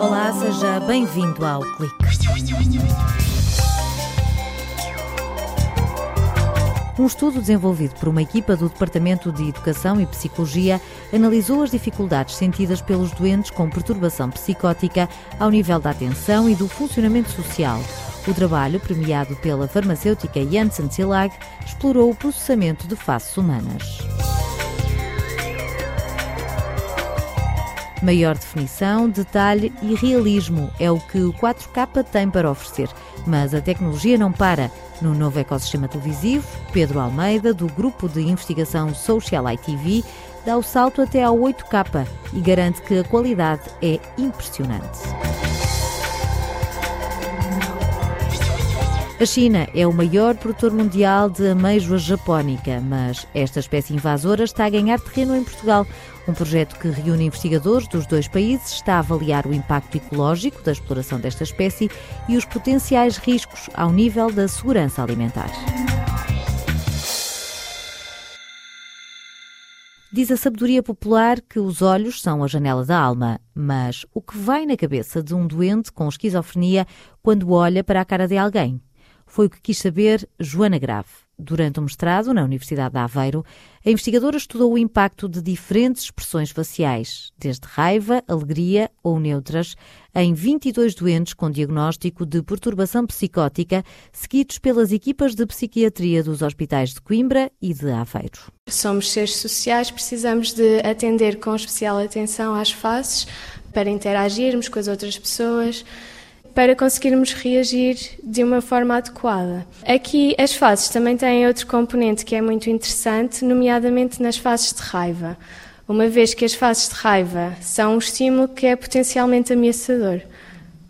Olá, seja bem-vindo ao Clique. Um estudo desenvolvido por uma equipa do Departamento de Educação e Psicologia analisou as dificuldades sentidas pelos doentes com perturbação psicótica ao nível da atenção e do funcionamento social. O trabalho, premiado pela farmacêutica Janssen Silag, explorou o processamento de faces humanas. Maior definição, detalhe e realismo é o que o 4K tem para oferecer. Mas a tecnologia não para. No novo ecossistema televisivo, Pedro Almeida, do grupo de investigação Social ITV, dá o salto até ao 8K e garante que a qualidade é impressionante. A China é o maior produtor mundial de ameijoa japónica, mas esta espécie invasora está a ganhar terreno em Portugal. Um projeto que reúne investigadores dos dois países está a avaliar o impacto ecológico da exploração desta espécie e os potenciais riscos ao nível da segurança alimentar. Diz a sabedoria popular que os olhos são a janela da alma, mas o que vai na cabeça de um doente com esquizofrenia quando olha para a cara de alguém? Foi o que quis saber Joana Grave. Durante o mestrado na Universidade de Aveiro, a investigadora estudou o impacto de diferentes expressões faciais, desde raiva, alegria ou neutras, em 22 doentes com diagnóstico de perturbação psicótica, seguidos pelas equipas de psiquiatria dos hospitais de Coimbra e de Aveiro. Somos seres sociais, precisamos de atender com especial atenção às faces para interagirmos com as outras pessoas para conseguirmos reagir de uma forma adequada. Aqui as fases também têm outro componente que é muito interessante, nomeadamente nas fases de raiva. Uma vez que as fases de raiva são um estímulo que é potencialmente ameaçador,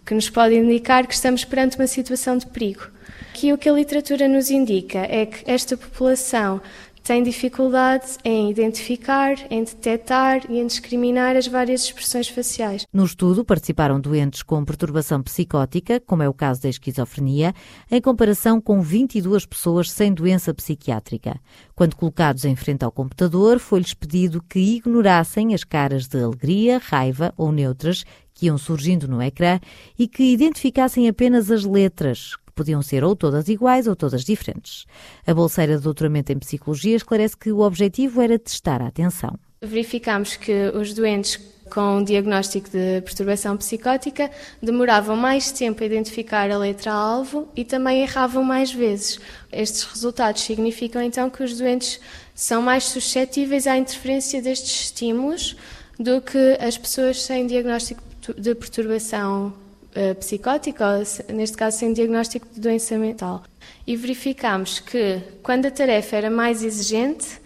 que nos pode indicar que estamos perante uma situação de perigo. Aqui o que a literatura nos indica é que esta população tem dificuldade em identificar, em detectar e em discriminar as várias expressões faciais. No estudo participaram doentes com perturbação psicótica, como é o caso da esquizofrenia, em comparação com 22 pessoas sem doença psiquiátrica. Quando colocados em frente ao computador, foi-lhes pedido que ignorassem as caras de alegria, raiva ou neutras que iam surgindo no ecrã e que identificassem apenas as letras, que podiam ser ou todas iguais ou todas diferentes. A bolseira de doutoramento em psicologia esclarece que o objetivo era testar a atenção. Verificamos que os doentes com diagnóstico de perturbação psicótica demoravam mais tempo a identificar a letra-alvo e também erravam mais vezes. Estes resultados significam então que os doentes são mais suscetíveis à interferência destes estímulos do que as pessoas sem diagnóstico de perturbação uh, psicótica, ou neste caso sem diagnóstico de doença mental. E verificámos que quando a tarefa era mais exigente,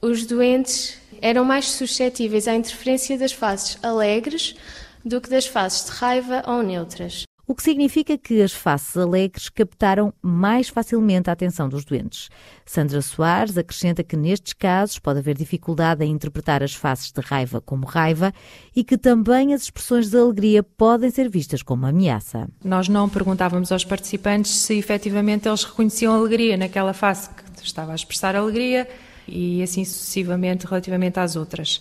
os doentes eram mais suscetíveis à interferência das faces alegres do que das faces de raiva ou neutras o que significa que as faces alegres captaram mais facilmente a atenção dos doentes. Sandra Soares acrescenta que nestes casos pode haver dificuldade em interpretar as faces de raiva como raiva e que também as expressões de alegria podem ser vistas como ameaça. Nós não perguntávamos aos participantes se efetivamente eles reconheciam alegria naquela face que estava a expressar alegria e assim sucessivamente relativamente às outras.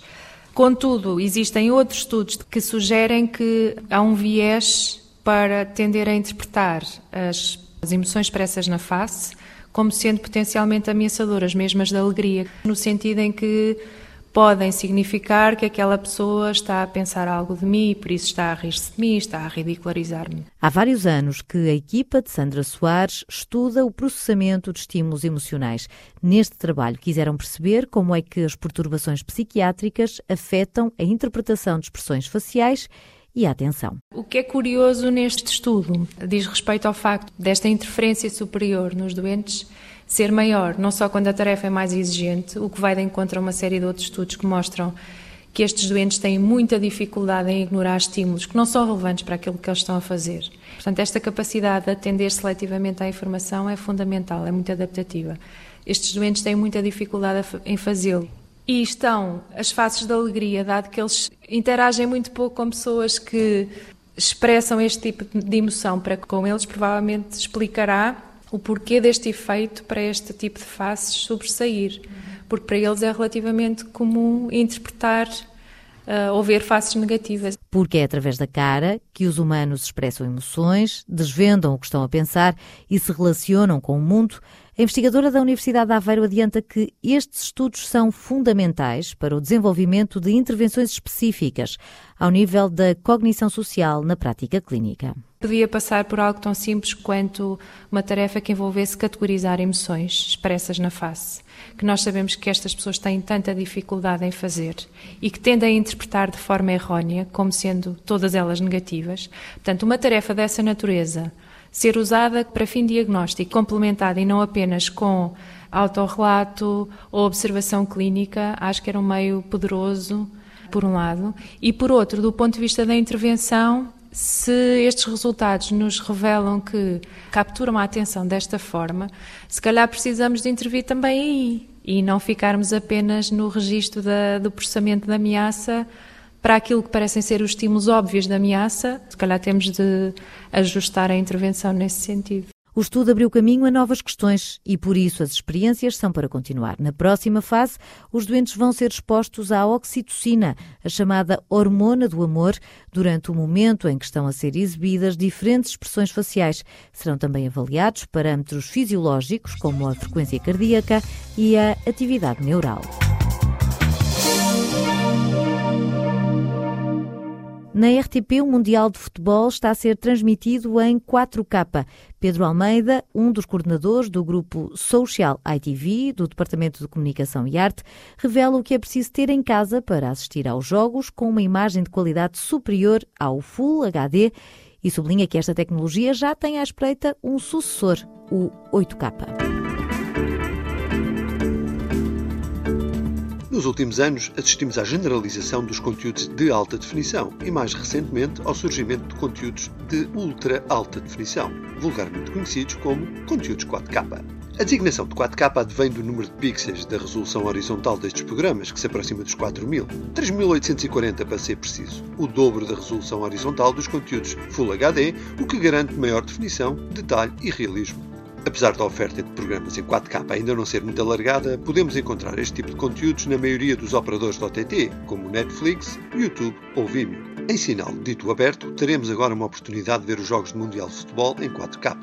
Contudo, existem outros estudos que sugerem que há um viés para tender a interpretar as, as emoções expressas na face como sendo potencialmente ameaçadoras, mesmo as da alegria, no sentido em que podem significar que aquela pessoa está a pensar algo de mim e por isso está a rir-se de mim, está a ridicularizar-me. Há vários anos que a equipa de Sandra Soares estuda o processamento de estímulos emocionais. Neste trabalho quiseram perceber como é que as perturbações psiquiátricas afetam a interpretação de expressões faciais e a atenção. O que é curioso neste estudo diz respeito ao facto desta interferência superior nos doentes ser maior, não só quando a tarefa é mais exigente, o que vai de encontro a uma série de outros estudos que mostram que estes doentes têm muita dificuldade em ignorar estímulos que não são relevantes para aquilo que eles estão a fazer. Portanto, esta capacidade de atender seletivamente à informação é fundamental, é muito adaptativa. Estes doentes têm muita dificuldade em fazê-lo. E estão as faces da alegria, dado que eles interagem muito pouco com pessoas que expressam este tipo de emoção para com eles, provavelmente explicará o porquê deste efeito para este tipo de faces sobressair. Porque para eles é relativamente comum interpretar uh, ou ver faces negativas. Porque é através da cara que os humanos expressam emoções, desvendam o que estão a pensar e se relacionam com o mundo. A investigadora da Universidade de Aveiro adianta que estes estudos são fundamentais para o desenvolvimento de intervenções específicas ao nível da cognição social na prática clínica. Podia passar por algo tão simples quanto uma tarefa que envolvesse categorizar emoções expressas na face, que nós sabemos que estas pessoas têm tanta dificuldade em fazer e que tendem a interpretar de forma errónea, como sendo todas elas negativas. Portanto, uma tarefa dessa natureza ser usada para fim diagnóstico, complementada e não apenas com autorrelato ou observação clínica, acho que era um meio poderoso, por um lado, e por outro, do ponto de vista da intervenção, se estes resultados nos revelam que capturam a atenção desta forma, se calhar precisamos de intervir também aí e não ficarmos apenas no registro da, do processamento da ameaça para aquilo que parecem ser os estímulos óbvios da ameaça, se calhar temos de ajustar a intervenção nesse sentido. O estudo abriu caminho a novas questões e, por isso, as experiências são para continuar. Na próxima fase, os doentes vão ser expostos à oxitocina, a chamada hormona do amor, durante o momento em que estão a ser exibidas diferentes expressões faciais. Serão também avaliados parâmetros fisiológicos, como a frequência cardíaca e a atividade neural. Na RTP, o Mundial de Futebol está a ser transmitido em 4K. Pedro Almeida, um dos coordenadores do grupo Social ITV, do Departamento de Comunicação e Arte, revela o que é preciso ter em casa para assistir aos jogos com uma imagem de qualidade superior ao Full HD e sublinha que esta tecnologia já tem à espreita um sucessor, o 8K. Nos últimos anos, assistimos à generalização dos conteúdos de alta definição e, mais recentemente, ao surgimento de conteúdos de ultra alta definição, vulgarmente conhecidos como conteúdos 4K. A designação de 4K advém do número de pixels da resolução horizontal destes programas, que se aproxima dos 4000, 3840 para ser preciso, o dobro da resolução horizontal dos conteúdos Full HD, o que garante maior definição, detalhe e realismo. Apesar da oferta de programas em 4K ainda não ser muito alargada, podemos encontrar este tipo de conteúdos na maioria dos operadores de OTT, como Netflix, YouTube ou Vimeo. Em sinal dito aberto, teremos agora uma oportunidade de ver os Jogos do Mundial de Futebol em 4K.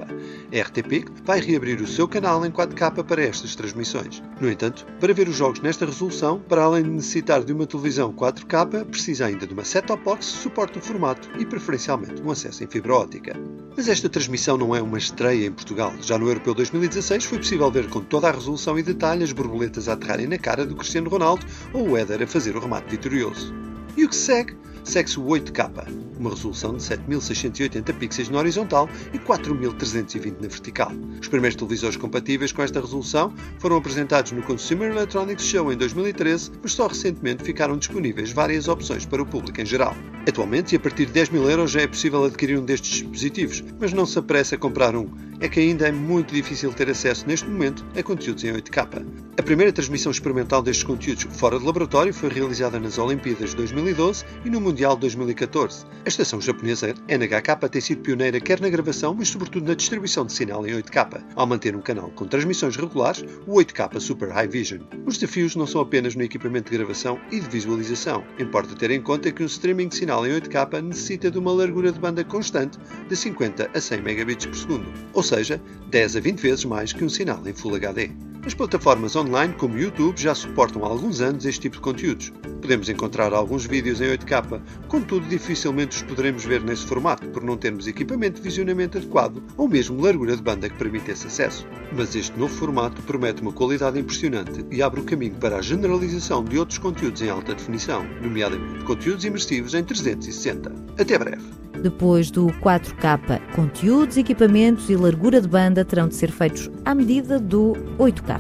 A RTP vai reabrir o seu canal em 4K para estas transmissões. No entanto, para ver os jogos nesta resolução, para além de necessitar de uma televisão 4K, precisa ainda de uma set-top box que suporte o formato e preferencialmente um acesso em fibra óptica. Mas esta transmissão não é uma estreia em Portugal. Já no Europeu 2016 foi possível ver com toda a resolução e detalhe as borboletas a aterrarem na cara do Cristiano Ronaldo ou o Éder a fazer o remate vitorioso. E o que segue? Segue-se o 8K, uma resolução de 7680 pixels na horizontal e 4320 na vertical. Os primeiros televisores compatíveis com esta resolução foram apresentados no Consumer Electronics Show em 2013, mas só recentemente ficaram disponíveis várias opções para o público em geral. Atualmente, e a partir de 10 mil euros, já é possível adquirir um destes dispositivos, mas não se apresse a comprar um é que ainda é muito difícil ter acesso neste momento a conteúdos em 8K. A primeira transmissão experimental destes conteúdos fora de laboratório foi realizada nas Olimpíadas de 2012 e no Mundial de 2014. A estação japonesa NHK tem sido pioneira quer na gravação, mas sobretudo na distribuição de sinal em 8K, ao manter um canal com transmissões regulares, o 8K Super High Vision. Os desafios não são apenas no equipamento de gravação e de visualização. Importa ter em conta que um streaming de sinal em 8K necessita de uma largura de banda constante de 50 a 100 megabits por segundo, ou seja, 10 a 20 vezes mais que um sinal em Full HD. As plataformas online como YouTube já suportam há alguns anos este tipo de conteúdos. Podemos encontrar alguns vídeos em 8K, contudo dificilmente os poderemos ver nesse formato por não termos equipamento de visionamento adequado ou mesmo largura de banda que permita esse acesso. Mas este novo formato promete uma qualidade impressionante e abre o caminho para a generalização de outros conteúdos em alta definição, nomeadamente conteúdos imersivos em 360. Até breve! Depois do 4K, conteúdos, equipamentos e largura de banda terão de ser feitos à medida do 8K.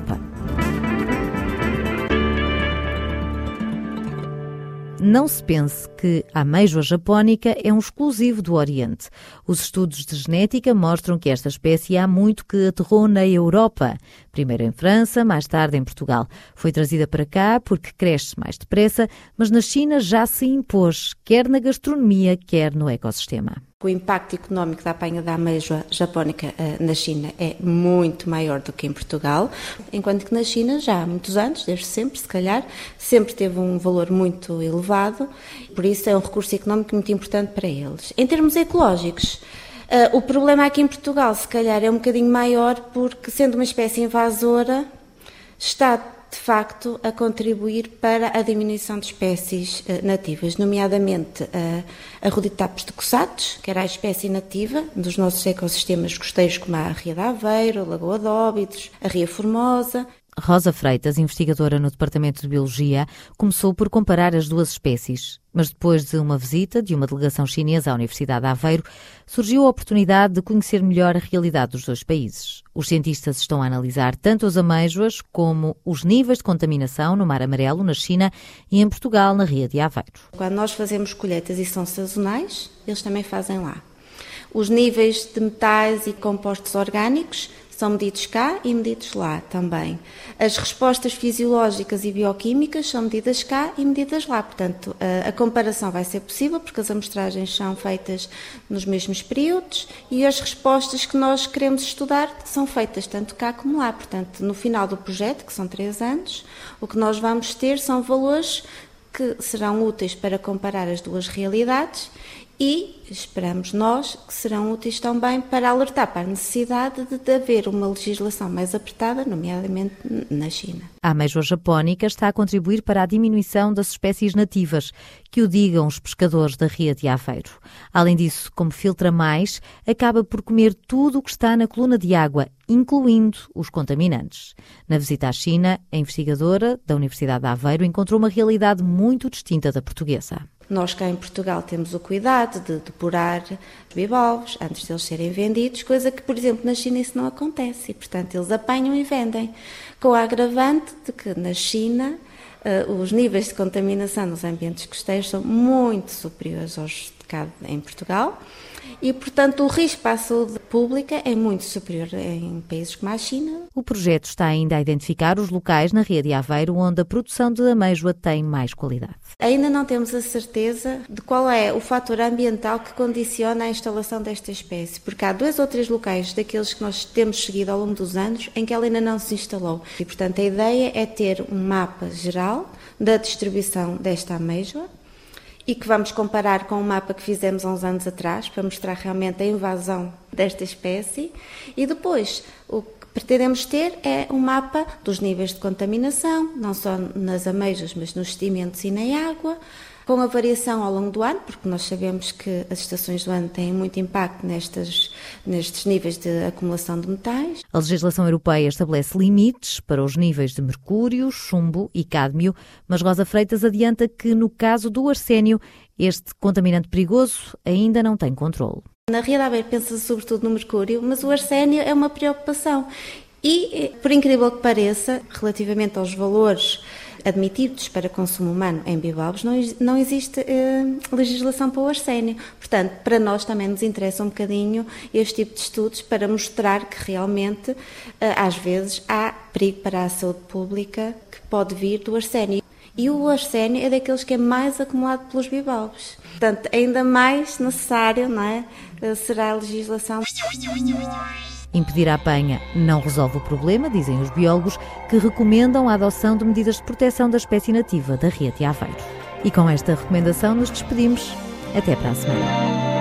Não se pense que a ameijoa japónica é um exclusivo do Oriente. Os estudos de genética mostram que esta espécie há muito que aterrou na Europa. Primeiro em França, mais tarde em Portugal. Foi trazida para cá porque cresce mais depressa, mas na China já se impôs, quer na gastronomia, quer no ecossistema. O impacto económico da apanha da ameijoa japónica eh, na China é muito maior do que em Portugal, enquanto que na China já há muitos anos, desde sempre, se calhar, sempre teve um valor muito elevado, por isso é um recurso económico muito importante para eles. Em termos ecológicos, eh, o problema aqui em Portugal, se calhar, é um bocadinho maior, porque sendo uma espécie invasora, está de facto a contribuir para a diminuição de espécies uh, nativas, nomeadamente a Roditapes de Cossatos, que era a espécie nativa dos nossos ecossistemas costeiros, como a Ria de Aveiro, a Lagoa de Óbidos, a Ria Formosa, Rosa Freitas, investigadora no Departamento de Biologia, começou por comparar as duas espécies. Mas depois de uma visita de uma delegação chinesa à Universidade de Aveiro, surgiu a oportunidade de conhecer melhor a realidade dos dois países. Os cientistas estão a analisar tanto as amêijoas como os níveis de contaminação no Mar Amarelo, na China, e em Portugal, na Ria de Aveiro. Quando nós fazemos colheitas e são sazonais, eles também fazem lá. Os níveis de metais e compostos orgânicos são medidos cá e medidos lá também. As respostas fisiológicas e bioquímicas são medidas cá e medidas lá. Portanto, a, a comparação vai ser possível porque as amostragens são feitas nos mesmos períodos e as respostas que nós queremos estudar são feitas tanto cá como lá. Portanto, no final do projeto, que são três anos, o que nós vamos ter são valores que serão úteis para comparar as duas realidades e esperamos nós que serão úteis também para alertar para a necessidade de, haver uma legislação mais apertada, nomeadamente na China. A ameijoa japónica está a contribuir para a diminuição das espécies nativas, que o digam os pescadores da Ria de Aveiro. Além disso, como filtra mais, acaba por comer tudo o que está na coluna de água, incluindo os contaminantes. Na visita à China, a investigadora da Universidade de Aveiro encontrou uma realidade muito distinta da portuguesa. Nós cá em Portugal temos o cuidado de depurar bivalves antes de eles serem vendidos, coisa que, por exemplo, na China isso não acontece e, portanto, eles apanham e vendem. Com a agravante de que na China uh, os níveis de contaminação nos ambientes costeiros são muito superiores aos de cá em Portugal e, portanto, o risco para a saúde pública é muito superior em países como a China. O projeto está ainda a identificar os locais na rede de Aveiro onde a produção de ameijoa tem mais qualidade. Ainda não temos a certeza de qual é o fator ambiental que condiciona a instalação desta espécie, porque há dois ou três locais daqueles que nós temos seguido ao longo dos anos em que ela ainda não se instalou. E, portanto, a ideia é ter um mapa geral da distribuição desta ameijoa e que vamos comparar com o mapa que fizemos há uns anos atrás para mostrar realmente a invasão desta espécie. E depois o que pretendemos ter é um mapa dos níveis de contaminação, não só nas ameijas, mas nos sedimentos e na água, com a variação ao longo do ano, porque nós sabemos que as estações do ano têm muito impacto nestes, nestes níveis de acumulação de metais. A legislação europeia estabelece limites para os níveis de mercúrio, chumbo e cádmio, mas Rosa Freitas adianta que, no caso do arsénio, este contaminante perigoso ainda não tem controle. Na realidade, pensa-se sobretudo no mercúrio, mas o arsénio é uma preocupação. E, por incrível que pareça, relativamente aos valores admitidos para consumo humano em bivalves, não, não existe eh, legislação para o arsénio. Portanto, para nós também nos interessa um bocadinho este tipo de estudos para mostrar que realmente, eh, às vezes, há perigo para a saúde pública que pode vir do arsénio. E o arsénio é daqueles que é mais acumulado pelos bivalves. Portanto, ainda mais necessário não é, eh, será a legislação. Impedir a apanha não resolve o problema, dizem os biólogos, que recomendam a adoção de medidas de proteção da espécie nativa da Ria de Aveiro. E com esta recomendação nos despedimos. Até para a semana.